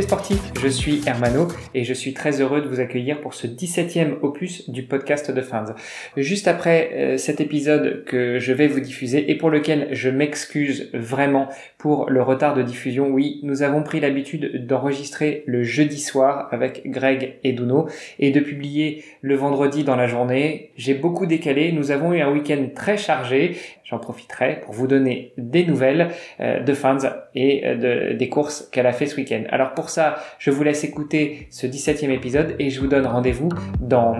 les sportifs, je suis Hermano et je suis très heureux de vous accueillir pour ce 17e opus du podcast de Fins. Juste après euh, cet épisode que je vais vous diffuser et pour lequel je m'excuse vraiment pour le retard de diffusion, oui, nous avons pris l'habitude d'enregistrer le jeudi soir avec Greg et Duno et de publier le vendredi dans la journée. J'ai beaucoup décalé, nous avons eu un week-end très chargé j'en profiterai pour vous donner des nouvelles euh, de Fans et euh, de, des courses qu'elle a fait ce week-end. Alors pour ça, je vous laisse écouter ce 17e épisode et je vous donne rendez-vous dans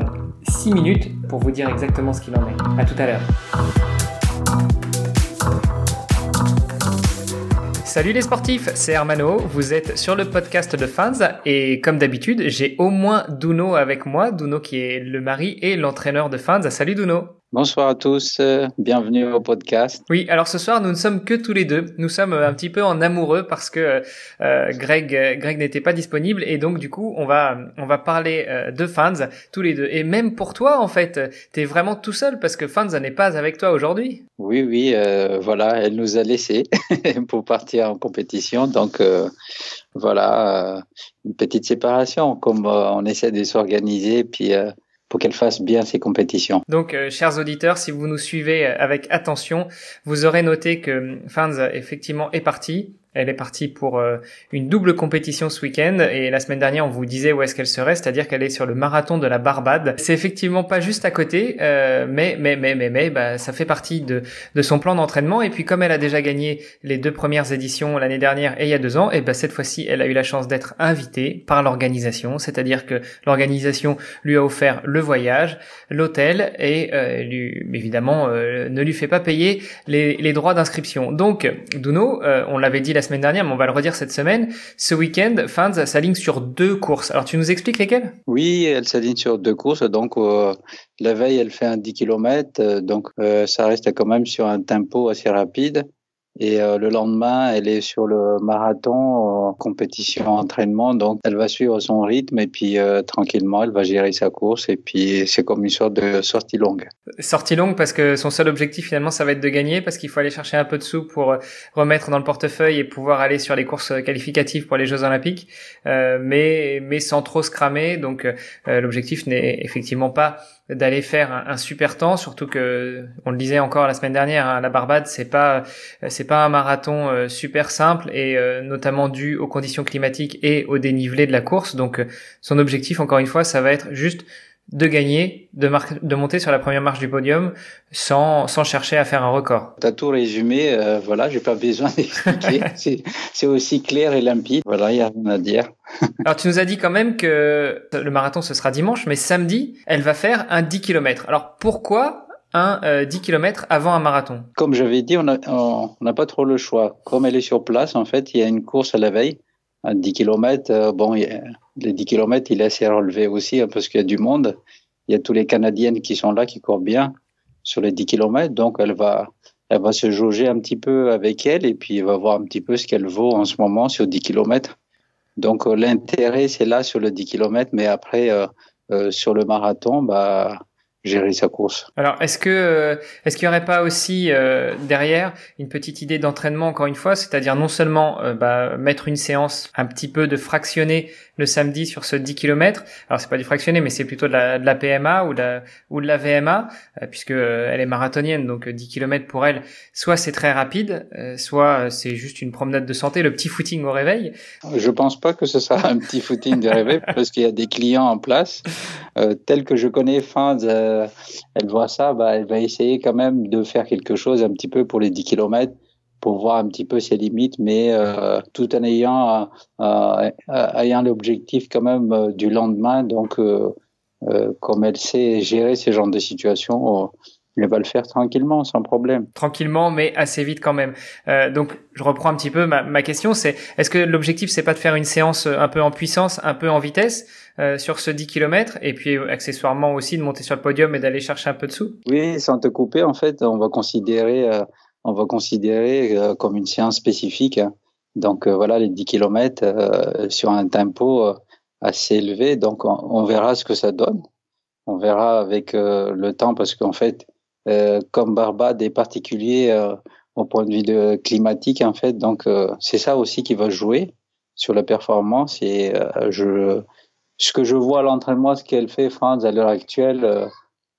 6 minutes pour vous dire exactement ce qu'il en est. À tout à l'heure. Salut les sportifs, c'est Hermano, vous êtes sur le podcast de Fans et comme d'habitude, j'ai au moins Duno avec moi, Duno qui est le mari et l'entraîneur de Fans. Salut Duno Bonsoir à tous, euh, bienvenue au podcast. Oui, alors ce soir nous ne sommes que tous les deux. Nous sommes un petit peu en amoureux parce que euh, Greg, euh, Greg n'était pas disponible et donc du coup on va on va parler de fans tous les deux. Et même pour toi en fait, t'es vraiment tout seul parce que fans n'est pas avec toi aujourd'hui. Oui, oui, voilà, elle nous a laissés pour partir en compétition, donc voilà une petite séparation comme on essaie de s'organiser puis pour qu'elle fasse bien ses compétitions. Donc, euh, chers auditeurs, si vous nous suivez avec attention, vous aurez noté que Fans effectivement est parti. Elle est partie pour euh, une double compétition ce week-end et la semaine dernière on vous disait où est-ce qu'elle serait, c'est-à-dire qu'elle est sur le marathon de la Barbade. C'est effectivement pas juste à côté, euh, mais mais mais mais mais bah, ça fait partie de de son plan d'entraînement et puis comme elle a déjà gagné les deux premières éditions l'année dernière et il y a deux ans, et ben cette fois-ci elle a eu la chance d'être invitée par l'organisation, c'est-à-dire que l'organisation lui a offert le voyage, l'hôtel et euh, lui, évidemment ne lui fait pas payer les les droits d'inscription. Donc Duno, on l'avait dit la semaine dernière, mais on va le redire cette semaine. Ce week-end, Fans s'aligne sur deux courses. Alors, tu nous expliques lesquelles? Oui, elle s'aligne sur deux courses. Donc, euh, la veille, elle fait un 10 km. Euh, donc, euh, ça reste quand même sur un tempo assez rapide. Et euh, le lendemain, elle est sur le marathon, compétition, entraînement. Donc, elle va suivre son rythme et puis euh, tranquillement, elle va gérer sa course. Et puis, c'est comme une sorte de sortie longue. Sortie longue parce que son seul objectif finalement, ça va être de gagner parce qu'il faut aller chercher un peu de sous pour euh, remettre dans le portefeuille et pouvoir aller sur les courses qualificatives pour les Jeux Olympiques, mais mais sans trop se cramer. Donc, l'objectif n'est effectivement pas d'aller faire un, super temps, surtout que on le disait encore la semaine dernière, hein, la Barbade c'est pas c'est pas un marathon euh, super simple et euh, notamment dû aux conditions climatiques et au dénivelé de la course. Donc euh, son objectif encore une fois, ça va être juste de gagner, de, de monter sur la première marche du podium sans, sans chercher à faire un record. Tu as tout résumé, euh, voilà, j'ai pas besoin d'expliquer. c'est aussi clair et limpide. Voilà, il n'y a rien à dire. Alors tu nous as dit quand même que le marathon ce sera dimanche, mais samedi, elle va faire un 10 km. Alors pourquoi un 10 km avant un marathon Comme j'avais dit, on n'a pas trop le choix. Comme elle est sur place, en fait, il y a une course à la veille à 10 km. Euh, bon, les 10 km, il est assez relevé aussi hein, parce qu'il y a du monde. Il y a tous les Canadiennes qui sont là, qui courent bien sur les 10 km. Donc, elle va, elle va se jauger un petit peu avec elle et puis elle va voir un petit peu ce qu'elle vaut en ce moment sur 10 km. Donc, euh, l'intérêt, c'est là sur le 10 km, mais après, euh, euh, sur le marathon, bah, gérer sa course. Alors, est-ce que euh, est-ce qu'il y aurait pas aussi euh, derrière une petite idée d'entraînement encore une fois, c'est-à-dire non seulement euh, bah, mettre une séance un petit peu de fractionner le samedi sur ce 10 km. Alors c'est pas du fractionné, mais c'est plutôt de la, de la, PMA ou de la, ou de la VMA, puisque elle est marathonienne, donc 10 km pour elle, soit c'est très rapide, soit c'est juste une promenade de santé, le petit footing au réveil. Je pense pas que ce sera un petit footing de réveil, parce qu'il y a des clients en place, tels que je connais, fin de euh, elle voit ça, bah, elle va essayer quand même de faire quelque chose un petit peu pour les 10 km pour voir un petit peu ses limites, mais euh, tout en ayant euh, l'objectif quand même du lendemain. Donc, comme elle sait gérer ce genre de situation, elle va le faire tranquillement, sans problème. Tranquillement, mais assez vite quand même. Euh, donc, je reprends un petit peu ma, ma question. C'est est-ce que l'objectif c'est pas de faire une séance un peu en puissance, un peu en vitesse euh, sur ce 10 km, et puis accessoirement aussi de monter sur le podium et d'aller chercher un peu de sous Oui, sans te couper, en fait, on va considérer, euh, on va considérer euh, comme une séance spécifique. Hein. Donc voilà, les 10 km sur un tempo assez élevé. Donc on, verra ce que ça donne. On verra avec le temps parce qu'en fait, euh, comme Barbade est particulier euh, au point de vue climatique en fait. Donc euh, c'est ça aussi qui va jouer sur la performance. Et je, ce que je vois à l'entraînement, ce qu'elle fait, France, à l'heure actuelle,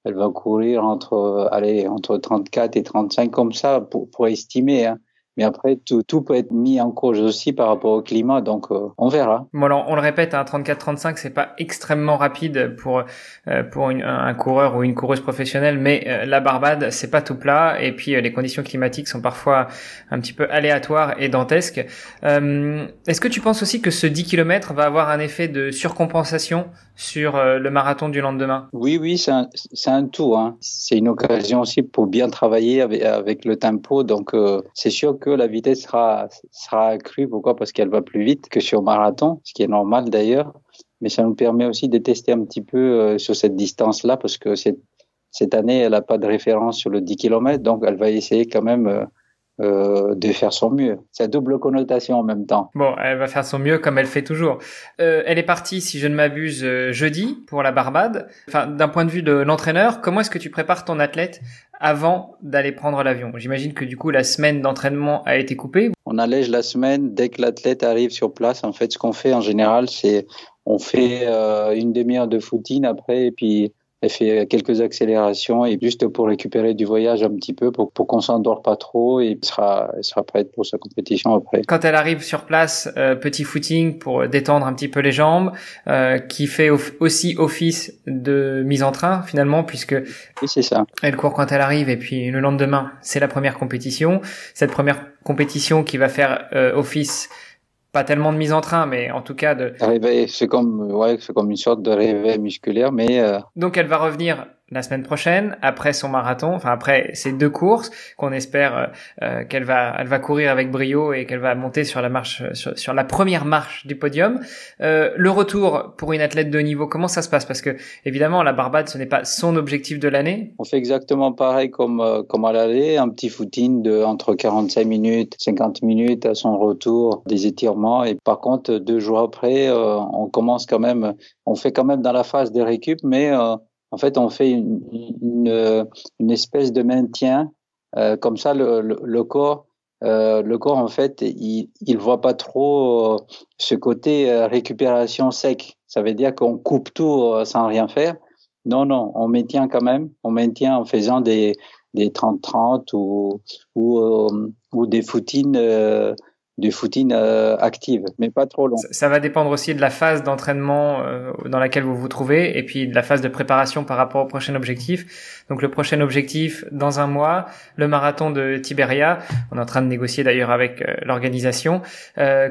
elle va courir entre, allez, entre 34 et 35 comme ça pour, pour estimer. Hein. Mais après, tout, tout, peut être mis en cause aussi par rapport au climat, donc euh, on verra. Bon, alors, on le répète, hein, 34-35, c'est pas extrêmement rapide pour euh, pour un coureur ou une coureuse professionnelle, mais euh, la Barbade, c'est pas tout plat, et puis les conditions climatiques sont parfois un petit peu aléatoires et dantesques. Est-ce que tu penses aussi que ce 10 km va avoir un effet de surcompensation sur le marathon du lendemain? Oui, oui, c'est un, un, tout. Hein. C'est une occasion aussi pour bien travailler avec, avec le tempo, donc c'est sûr que la vitesse sera, sera accrue. Pourquoi? Parce qu'elle va plus vite que sur marathon, ce qui est normal d'ailleurs. Mais ça nous permet aussi de tester un petit peu euh, sur cette distance-là, parce que cette, cette année, elle n'a pas de référence sur le 10 km, donc elle va essayer quand même euh, de faire son mieux. C'est double connotation en même temps. Bon, elle va faire son mieux comme elle fait toujours. Euh, elle est partie, si je ne m'abuse, euh, jeudi pour la Barbade. Enfin, d'un point de vue de l'entraîneur, comment est-ce que tu prépares ton athlète avant d'aller prendre l'avion? J'imagine que du coup la semaine d'entraînement a été coupée. On allège la semaine dès que l'athlète arrive sur place. En fait, ce qu'on fait en général, c'est on fait euh, une demi-heure de footing après et puis elle fait quelques accélérations et juste pour récupérer du voyage un petit peu pour, pour qu'on s'endort pas trop et elle sera, elle sera prête pour sa compétition après. Quand elle arrive sur place, euh, petit footing pour détendre un petit peu les jambes, euh, qui fait aussi office de mise en train finalement puisque oui, c'est ça. Elle court quand elle arrive et puis le lendemain c'est la première compétition. Cette première compétition qui va faire euh, office pas tellement de mise en train, mais en tout cas de. Réveil, c'est comme, ouais, c'est comme une sorte de réveil musculaire, mais. Euh... Donc elle va revenir la semaine prochaine, après son marathon, enfin après ces deux courses qu'on espère euh, euh, qu'elle va, elle va courir avec brio et qu'elle va monter sur la marche, sur, la première marche du podium. Euh, le retour pour une athlète de niveau, comment ça se passe? Parce que évidemment la Barbade, ce n'est pas son objectif de l'année. On fait exactement pareil comme comme à l'aller, un petit footing de entre 45 minutes, 50 minutes à son retour, des étirements. Et par contre, deux jours après, on commence quand même, on fait quand même dans la phase des récup, mais en fait, on fait une, une, une espèce de maintien. Euh, comme ça, le, le, corps, euh, le corps, en fait, il il voit pas trop euh, ce côté euh, récupération sec. Ça veut dire qu'on coupe tout euh, sans rien faire. Non, non, on maintient quand même. On maintient en faisant des des 30-30 ou ou, ou des footines du footing euh, active, mais pas trop long. Ça, va dépendre aussi de la phase d'entraînement euh, dans laquelle vous vous trouvez et puis de la phase de préparation par rapport au prochain objectif. Donc le prochain objectif dans un mois, le marathon de Tiberia. On est en train de négocier d'ailleurs avec euh, l'organisation.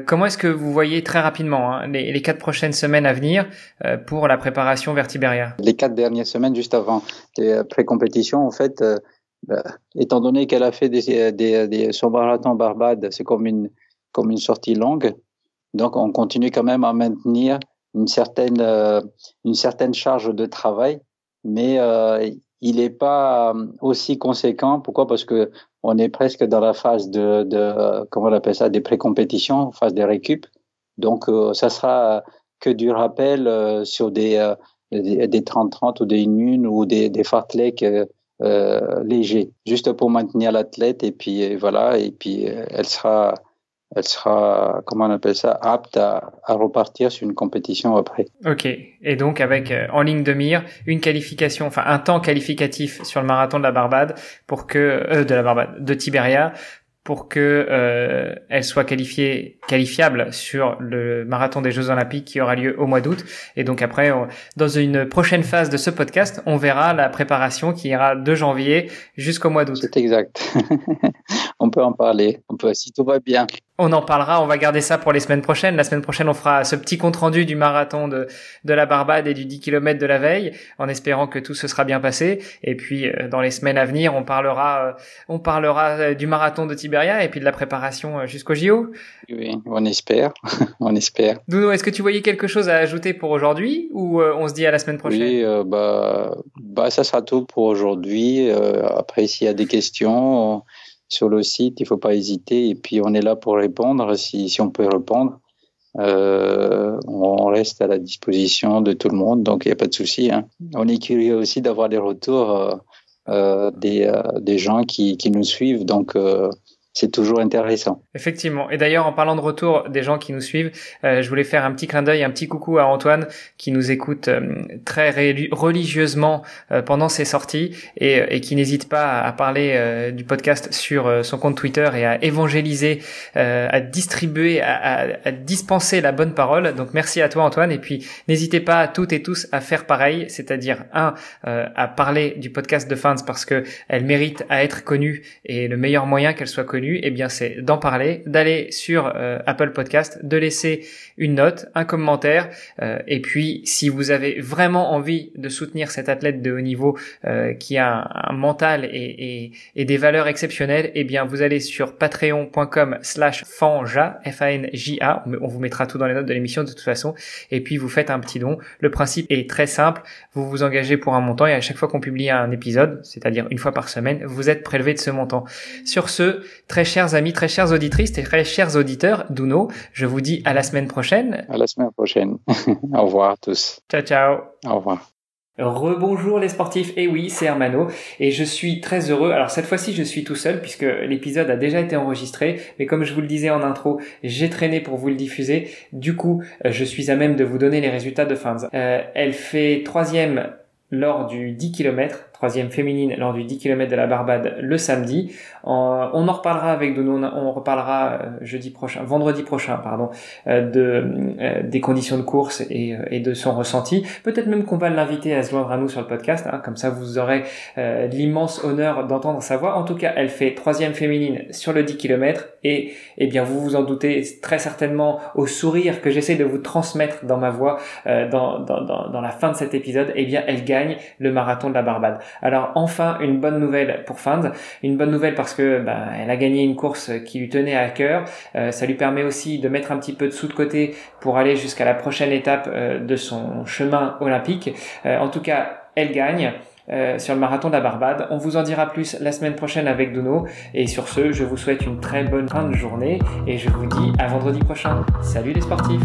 comment est-ce que vous voyez très rapidement hein, les, les, quatre prochaines semaines à venir pour la préparation vers Tiberia? Les quatre dernières semaines juste avant les pré-compétitions, en fait. Bah, étant donné qu'elle a fait des, des, des, son marathon Barbade, c'est comme une, comme une sortie longue. Donc, on continue quand même à maintenir une certaine, euh, une certaine charge de travail, mais euh, il n'est pas euh, aussi conséquent. Pourquoi? Parce que on est presque dans la phase de, de comment on appelle ça, des pré-compétitions, phase des récup. Donc, euh, ça sera que du rappel euh, sur des des 30-30 ou des 1 ou des, des fartleks légers, juste pour maintenir l'athlète et puis voilà, et puis elle sera elle sera, comment on appelle ça, apte à, à, repartir sur une compétition après. Ok. Et donc avec euh, en ligne de mire une qualification, enfin un temps qualificatif sur le marathon de la Barbade pour que euh, de la Barbade de Tiberia pour que euh, elle soit qualifiée qualifiable sur le marathon des Jeux Olympiques qui aura lieu au mois d'août et donc après dans une prochaine phase de ce podcast on verra la préparation qui ira de janvier jusqu'au mois d'août. C'est exact. on peut en parler. On peut si tout va bien. On en parlera, on va garder ça pour les semaines prochaines. La semaine prochaine, on fera ce petit compte-rendu du marathon de, de la Barbade et du 10 km de la veille, en espérant que tout se sera bien passé. Et puis, euh, dans les semaines à venir, on parlera, euh, on parlera euh, du marathon de Tiberia et puis de la préparation jusqu'au JO. Oui, on espère, on espère. Duno, est-ce que tu voyais quelque chose à ajouter pour aujourd'hui ou on se dit à la semaine prochaine? Oui, bah, bah, ça sera tout pour aujourd'hui. après, s'il y a des questions, sur le site, il faut pas hésiter. Et puis on est là pour répondre si, on peut répondre. Euh, on reste à la disposition de tout le monde, donc il n'y a pas de souci. Hein. On est curieux aussi d'avoir des retours euh, euh des, des gens qui, qui nous suivent. Donc c'est toujours intéressant. Effectivement. Et d'ailleurs, en parlant de retour des gens qui nous suivent, euh, je voulais faire un petit clin d'œil, un petit coucou à Antoine qui nous écoute euh, très religieusement euh, pendant ses sorties et, qui n'hésite pas à, parler du podcast sur son compte Twitter et à évangéliser, à distribuer, à, à, dispenser la bonne parole. Donc merci à toi Antoine. Et puis n'hésitez pas toutes et tous à faire pareil, c'est-à-dire un à parler du podcast de Fans parce que elle mérite à être connue et le meilleur moyen qu'elle soit connue eh bien c'est d'en parler, d'aller sur euh, Apple Podcast, de laisser une note, un commentaire, euh, et puis si vous avez vraiment envie de soutenir cet athlète de haut niveau euh, qui a un, mental et, des valeurs exceptionnelles, eh bien vous allez sur patreon.com/slash fanja, F-A-N-J-A, on vous mettra tout dans les notes de l'émission de toute façon, et puis vous faites un petit don. Le principe est très simple, vous vous engagez pour un montant et à chaque fois qu'on publie un épisode, c'est-à-dire une fois par semaine, vous êtes prélevé de ce montant. Sur ce, Très chers amis, très chères auditrices et très chers auditeurs d'Uno, je vous dis à la semaine prochaine. À la semaine prochaine. Au revoir à tous. Ciao, ciao. Au revoir. Rebonjour les sportifs, et oui c'est Hermano et je suis très heureux. Alors cette fois-ci je suis tout seul puisque l'épisode a déjà été enregistré, mais comme je vous le disais en intro, j'ai traîné pour vous le diffuser. Du coup, euh, je suis à même de vous donner les résultats de Fans. Euh, elle fait troisième lors du 10 km, troisième féminine lors du 10 km de la Barbade le samedi. on en reparlera avec de nous, on reparlera euh, jeudi prochain, vendredi prochain, pardon, euh, de euh, des conditions de course et, de son ressenti. Peut-être même qu'on va l'inviter à se joindre à nous sur le podcast, hein, comme ça vous aurez l'immense honneur d'entendre sa voix. En tout cas, elle fait troisième féminine sur le 10 km et eh bien vous vous en doutez très certainement au sourire que j'essaie de vous transmettre dans ma voix dans, dans la fin de cet épisode, eh bien elle gagne le marathon de la Barbade. Alors enfin une bonne nouvelle pour Fans, une bonne nouvelle parce que bah, elle a gagné une course qui lui tenait à cœur. Euh, ça lui permet aussi de mettre un petit peu de sous de côté pour aller jusqu'à la prochaine étape euh, de son chemin olympique. Euh, en tout cas, elle gagne. sur le marathon de la Barbade. On vous en dira plus la semaine prochaine avec Dono. Et sur ce, je vous souhaite une très bonne fin de journée et je vous dis à vendredi prochain. Salut les sportifs